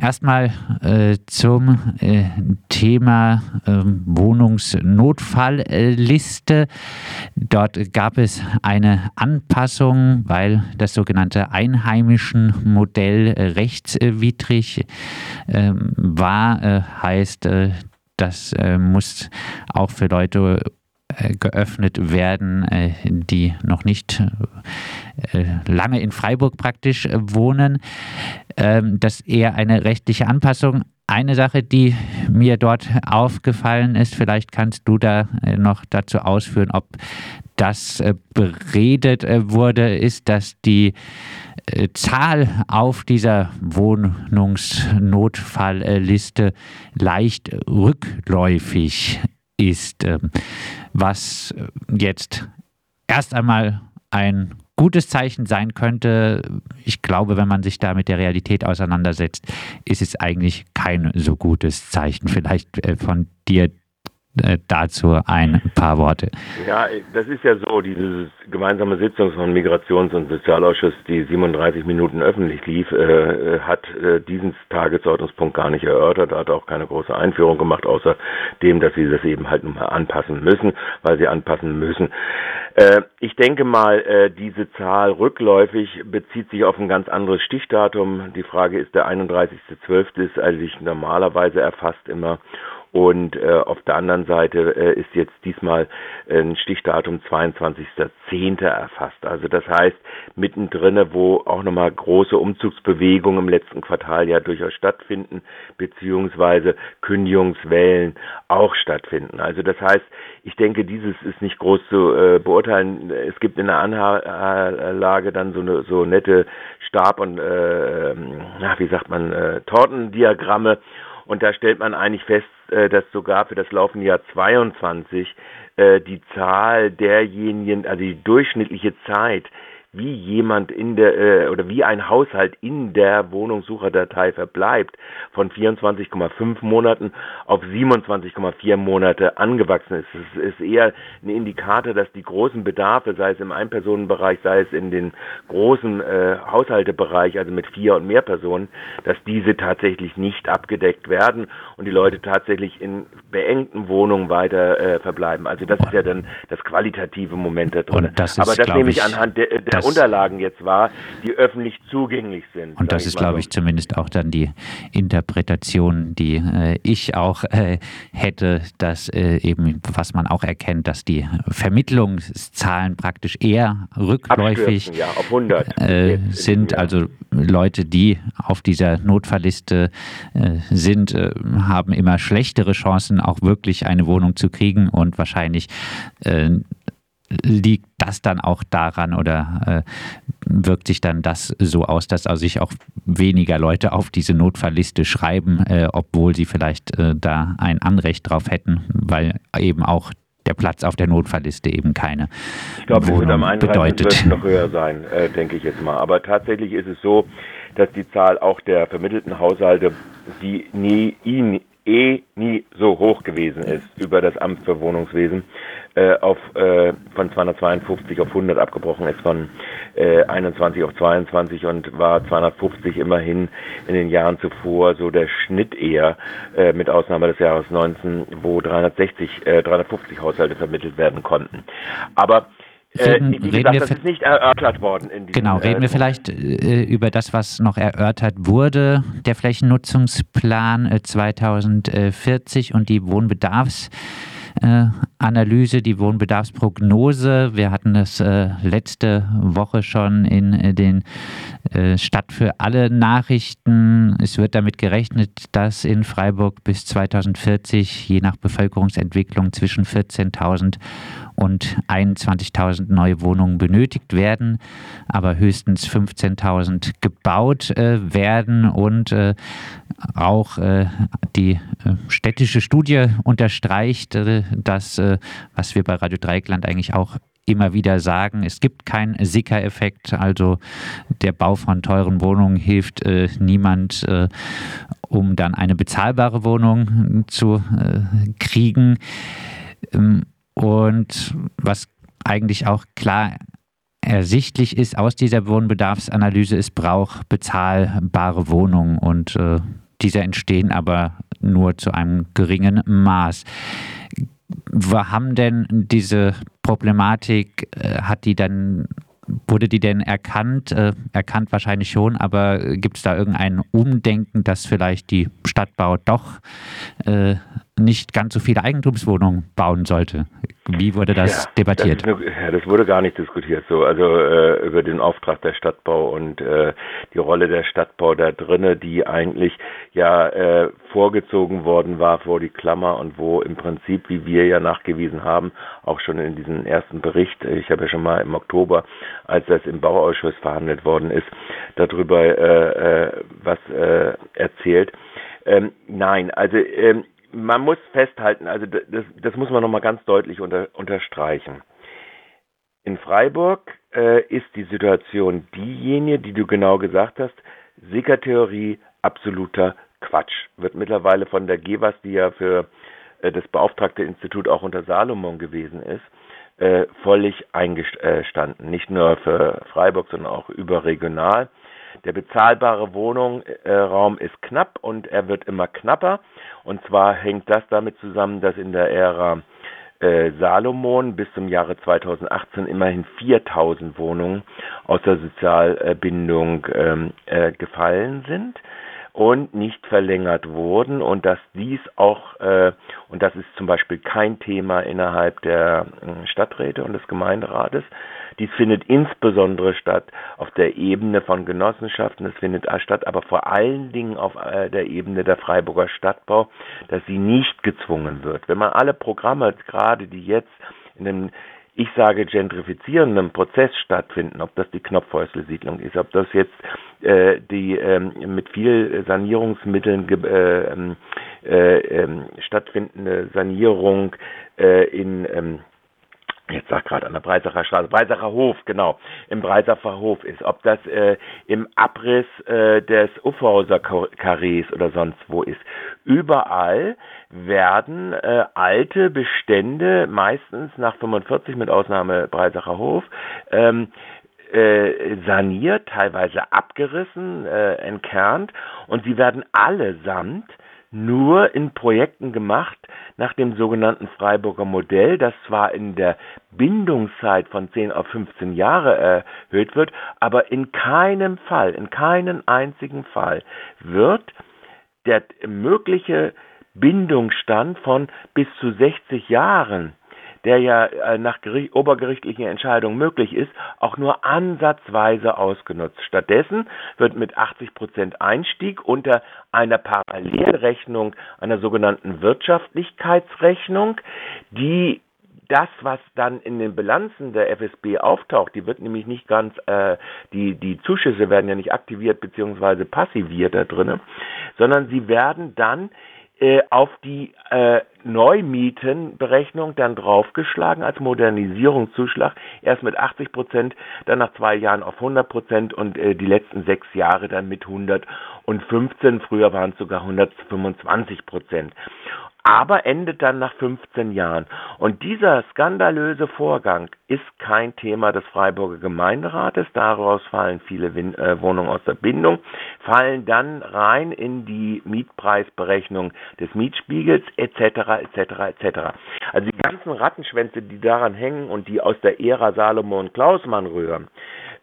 Erstmal äh, zum äh, Thema äh, Wohnungsnotfallliste. Dort gab es eine Anpassung, weil das sogenannte einheimischen Modell äh, rechtswidrig ähm, war. Äh, heißt, äh, das muss auch für Leute geöffnet werden, die noch nicht lange in Freiburg praktisch wohnen ähm, das eher eine rechtliche Anpassung. Eine Sache, die mir dort aufgefallen ist, vielleicht kannst du da äh, noch dazu ausführen, ob das äh, beredet äh, wurde, ist, dass die Zahl auf dieser Wohnungsnotfallliste leicht rückläufig ist, ähm, was jetzt erst einmal ein gutes Zeichen sein könnte. Ich glaube, wenn man sich da mit der Realität auseinandersetzt, ist es eigentlich kein so gutes Zeichen. Vielleicht äh, von dir dazu ein paar Worte. Ja, das ist ja so, diese gemeinsame Sitzung von Migrations- und Sozialausschuss, die 37 Minuten öffentlich lief, äh, hat äh, diesen Tagesordnungspunkt gar nicht erörtert, hat auch keine große Einführung gemacht, außer dem, dass sie das eben halt nun mal anpassen müssen, weil sie anpassen müssen. Äh, ich denke mal, äh, diese Zahl rückläufig bezieht sich auf ein ganz anderes Stichdatum. Die Frage ist, der 31.12. ist eigentlich normalerweise erfasst immer und äh, auf der anderen Seite äh, ist jetzt diesmal ein Stichdatum 22.10. erfasst. Also das heißt, mittendrin, wo auch nochmal große Umzugsbewegungen im letzten Quartal ja durchaus stattfinden, beziehungsweise Kündigungswellen auch stattfinden. Also das heißt, ich denke, dieses ist nicht groß zu äh, beurteilen. Es gibt in der Anlage dann so eine so nette Stab- und äh, na, wie sagt man, äh, Tortendiagramme und da stellt man eigentlich fest, äh, dass sogar für das laufende Jahr 22 äh, die Zahl derjenigen, also die durchschnittliche Zeit, wie jemand in der äh, oder wie ein Haushalt in der Wohnungssucherdatei verbleibt, von 24,5 Monaten auf 27,4 Monate angewachsen ist. Es ist eher ein Indikator, dass die großen Bedarfe, sei es im Einpersonenbereich, sei es in den großen äh, Haushaltebereich, also mit vier und mehr Personen, dass diese tatsächlich nicht abgedeckt werden und die Leute tatsächlich in beengten Wohnungen weiter äh, verbleiben. Also das ist ja dann das qualitative Moment da drin. Aber das nehme ich anhand der, der das, Unterlagen jetzt wahr, die öffentlich zugänglich sind. Und das ist, glaube ich, zumindest auch dann die Interpretation, die äh, ich auch äh, hätte, dass äh, eben, was man auch erkennt, dass die Vermittlungszahlen praktisch eher rückläufig ja, 100 äh, sind. Also Leute, die auf dieser Notfallliste äh, sind, äh, haben immer schlechtere Chancen, auch wirklich eine Wohnung zu kriegen und wahrscheinlich liegt das dann auch daran oder äh, wirkt sich dann das so aus, dass also sich auch weniger Leute auf diese Notfallliste schreiben, äh, obwohl sie vielleicht äh, da ein Anrecht drauf hätten, weil eben auch der Platz auf der Notfallliste eben keine ich glaube, Wohnung wird am 31. bedeutet. noch höher sein, äh, denke ich jetzt mal. Aber tatsächlich ist es so, dass die Zahl auch der vermittelten Haushalte, die nie, eh nie so hoch gewesen ist über das Amt für Wohnungswesen, äh, auf, äh, von 252 auf 100 abgebrochen ist, von äh, 21 auf 22 und war 250 immerhin in den Jahren zuvor so der Schnitt eher, äh, mit Ausnahme des Jahres 19, wo 360, äh, 350 Haushalte vermittelt werden konnten. Aber äh, reden, wie gesagt, reden das ist nicht erörtert worden. In diesem, genau, reden wir vielleicht äh, über das, was noch erörtert wurde, der Flächennutzungsplan äh, 2040 und die Wohnbedarfs- äh, Analyse, die Wohnbedarfsprognose. Wir hatten das äh, letzte Woche schon in äh, den äh, Stadt für alle Nachrichten. Es wird damit gerechnet, dass in Freiburg bis 2040 je nach Bevölkerungsentwicklung zwischen 14.000 und 21.000 neue Wohnungen benötigt werden, aber höchstens 15.000 gebaut äh, werden und äh, auch äh, die städtische Studie unterstreicht, äh, dass, äh, was wir bei Radio Dreieckland eigentlich auch immer wieder sagen, es gibt keinen Sicker-Effekt, also der Bau von teuren Wohnungen hilft äh, niemand, äh, um dann eine bezahlbare Wohnung zu äh, kriegen. Ähm, und was eigentlich auch klar ersichtlich ist aus dieser Wohnbedarfsanalyse, es braucht bezahlbare Wohnungen und äh, diese entstehen aber nur zu einem geringen Maß. Wir haben denn diese Problematik, äh, hat die dann Wurde die denn erkannt? Äh, erkannt wahrscheinlich schon, aber gibt es da irgendein Umdenken, dass vielleicht die Stadtbau doch äh, nicht ganz so viele Eigentumswohnungen bauen sollte? Wie wurde das ja, debattiert? Das, eine, ja, das wurde gar nicht diskutiert so. Also äh, über den Auftrag der Stadtbau und äh, die Rolle der Stadtbau da drinne, die eigentlich ja äh, vorgezogen worden war vor die Klammer und wo im Prinzip, wie wir ja nachgewiesen haben, auch schon in diesem ersten Bericht, ich habe ja schon mal im Oktober, als das im Bauausschuss verhandelt worden ist, darüber äh, äh, was äh, erzählt. Ähm, nein, also ähm, man muss festhalten, also das, das muss man nochmal ganz deutlich unter, unterstreichen. In Freiburg äh, ist die Situation diejenige, die du genau gesagt hast, Sickertheorie absoluter Quatsch. Wird mittlerweile von der GEWAS, die ja für äh, das beauftragte Institut auch unter Salomon gewesen ist, äh, völlig eingestanden. Nicht nur für Freiburg, sondern auch überregional. Der bezahlbare Wohnraum ist knapp und er wird immer knapper. Und zwar hängt das damit zusammen, dass in der Ära äh, Salomon bis zum Jahre 2018 immerhin 4000 Wohnungen aus der Sozialbindung ähm, äh, gefallen sind und nicht verlängert wurden und dass dies auch, äh, und das ist zum Beispiel kein Thema innerhalb der äh, Stadträte und des Gemeinderates, dies findet insbesondere statt auf der Ebene von Genossenschaften, es findet statt aber vor allen Dingen auf äh, der Ebene der Freiburger Stadtbau, dass sie nicht gezwungen wird. Wenn man alle Programme, gerade die jetzt in dem ich sage, gentrifizierenden Prozess stattfinden, ob das die Knopfhäusle-Siedlung ist, ob das jetzt äh, die ähm, mit viel Sanierungsmitteln äh, ähm, äh, ähm, stattfindende Sanierung äh, in ähm, jetzt sag gerade an der Breisacher Straße, Breisacher Hof, genau, im Breisacher Hof ist, ob das äh, im Abriss äh, des Uffhauser Karrees oder sonst wo ist. Überall werden äh, alte Bestände, meistens nach 45 mit Ausnahme Breisacher Hof, ähm, äh, saniert, teilweise abgerissen, äh, entkernt. Und sie werden allesamt nur in Projekten gemacht nach dem sogenannten Freiburger Modell, das zwar in der Bindungszeit von 10 auf 15 Jahre erhöht wird, aber in keinem Fall, in keinem einzigen Fall wird der mögliche Bindungsstand von bis zu 60 Jahren der ja äh, nach obergerichtlichen Entscheidungen möglich ist, auch nur ansatzweise ausgenutzt. Stattdessen wird mit 80 Prozent Einstieg unter einer Parallelrechnung, einer sogenannten Wirtschaftlichkeitsrechnung, die das, was dann in den Bilanzen der FSB auftaucht, die wird nämlich nicht ganz, äh, die, die Zuschüsse werden ja nicht aktiviert bzw. passiviert da drinnen, sondern sie werden dann äh, auf die äh, Neumietenberechnung dann draufgeschlagen als Modernisierungszuschlag. Erst mit 80 Prozent, dann nach zwei Jahren auf 100 Prozent und äh, die letzten sechs Jahre dann mit 115. Früher waren es sogar 125 Prozent aber endet dann nach 15 Jahren. Und dieser skandalöse Vorgang ist kein Thema des Freiburger Gemeinderates. Daraus fallen viele Win äh, Wohnungen aus der Bindung, fallen dann rein in die Mietpreisberechnung des Mietspiegels etc. etc. etc. Also die ganzen Rattenschwänze, die daran hängen und die aus der Ära Salomon Klausmann rühren,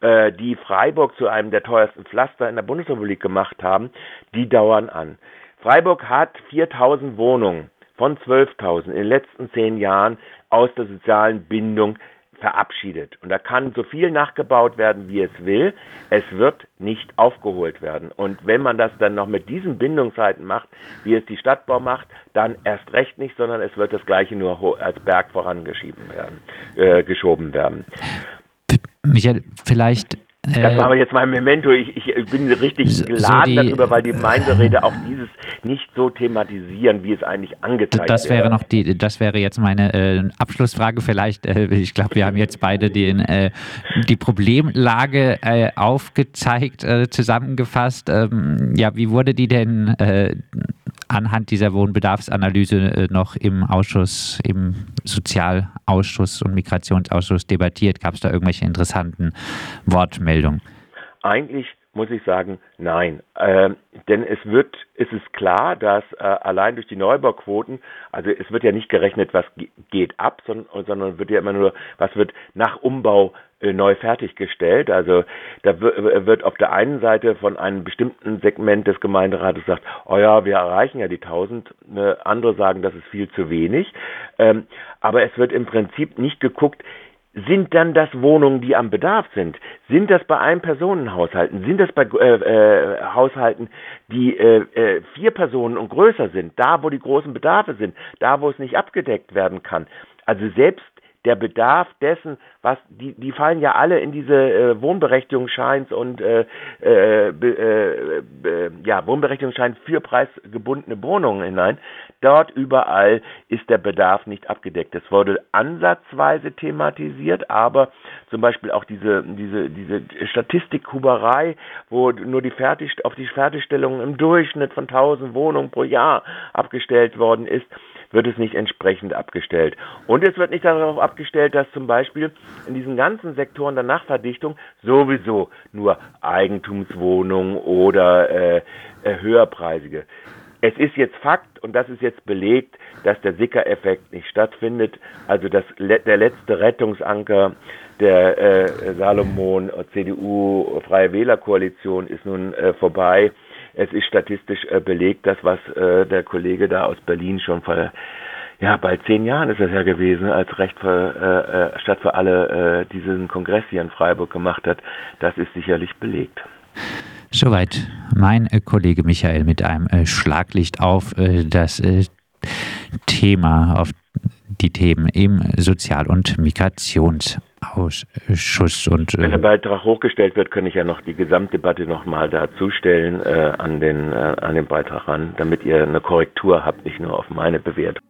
äh, die Freiburg zu einem der teuersten Pflaster in der Bundesrepublik gemacht haben, die dauern an. Freiburg hat 4000 Wohnungen von 12.000 in den letzten zehn Jahren aus der sozialen Bindung verabschiedet. Und da kann so viel nachgebaut werden, wie es will. Es wird nicht aufgeholt werden. Und wenn man das dann noch mit diesen Bindungszeiten macht, wie es die Stadtbau macht, dann erst recht nicht, sondern es wird das Gleiche nur als Berg vorangeschoben werden. Äh, geschoben werden. Michael, vielleicht das war äh, aber jetzt mein Memento. Ich, ich bin richtig geladen so die, darüber, weil die Gemeinderäte auch dieses nicht so thematisieren, wie es eigentlich angezeigt das wäre. noch die, das wäre jetzt meine äh, Abschlussfrage vielleicht. Äh, ich glaube, wir haben jetzt beide den, äh, die Problemlage äh, aufgezeigt, äh, zusammengefasst. Ähm, ja, wie wurde die denn anhand dieser Wohnbedarfsanalyse äh, noch im Ausschuss, im Sozialausschuss und Migrationsausschuss debattiert? Gab es da irgendwelche interessanten Wortmeldungen? Eigentlich muss ich sagen, nein. Ähm, denn es wird, es ist klar, dass äh, allein durch die Neubauquoten, also es wird ja nicht gerechnet, was geht ab, sondern, sondern wird ja immer nur, was wird nach Umbau äh, neu fertiggestellt. Also da wird auf der einen Seite von einem bestimmten Segment des Gemeinderates gesagt, oh ja, wir erreichen ja die 1000. Äh, andere sagen, das ist viel zu wenig. Ähm, aber es wird im Prinzip nicht geguckt, sind dann das Wohnungen, die am Bedarf sind? Sind das bei Ein-Personen-Haushalten? Sind das bei äh, äh, Haushalten, die äh, äh, vier Personen und größer sind? Da, wo die großen Bedarfe sind? Da, wo es nicht abgedeckt werden kann? Also selbst der Bedarf dessen, was die, die fallen ja alle in diese äh, Wohnberechtigungsscheins und äh, äh, äh, ja Wohnberechtigungsschein für preisgebundene Wohnungen hinein. Dort überall ist der Bedarf nicht abgedeckt. Es wurde ansatzweise thematisiert, aber zum Beispiel auch diese diese diese Statistikhuberei, wo nur die Fertig auf die Fertigstellung im Durchschnitt von 1000 Wohnungen pro Jahr abgestellt worden ist wird es nicht entsprechend abgestellt. Und es wird nicht darauf abgestellt, dass zum Beispiel in diesen ganzen Sektoren der Nachverdichtung sowieso nur Eigentumswohnungen oder äh, äh, höherpreisige. Es ist jetzt Fakt und das ist jetzt belegt, dass der Sicker-Effekt nicht stattfindet. Also das, der letzte Rettungsanker der äh, Salomon CDU Freie Wählerkoalition ist nun äh, vorbei es ist statistisch äh, belegt, das, was äh, der Kollege da aus Berlin schon vor ja, bald zehn Jahren ist es ja gewesen, als Recht für, äh, äh, statt für alle äh, diesen Kongress hier in Freiburg gemacht hat. Das ist sicherlich belegt. Soweit mein äh, Kollege Michael mit einem äh, Schlaglicht auf das Thema, auf die Themen im Sozial- und Migrationsausschuss. Und, äh Wenn der Beitrag hochgestellt wird, kann ich ja noch die Gesamtdebatte nochmal dazustellen äh, an, den, äh, an den Beitrag ran, damit ihr eine Korrektur habt, nicht nur auf meine Bewertung.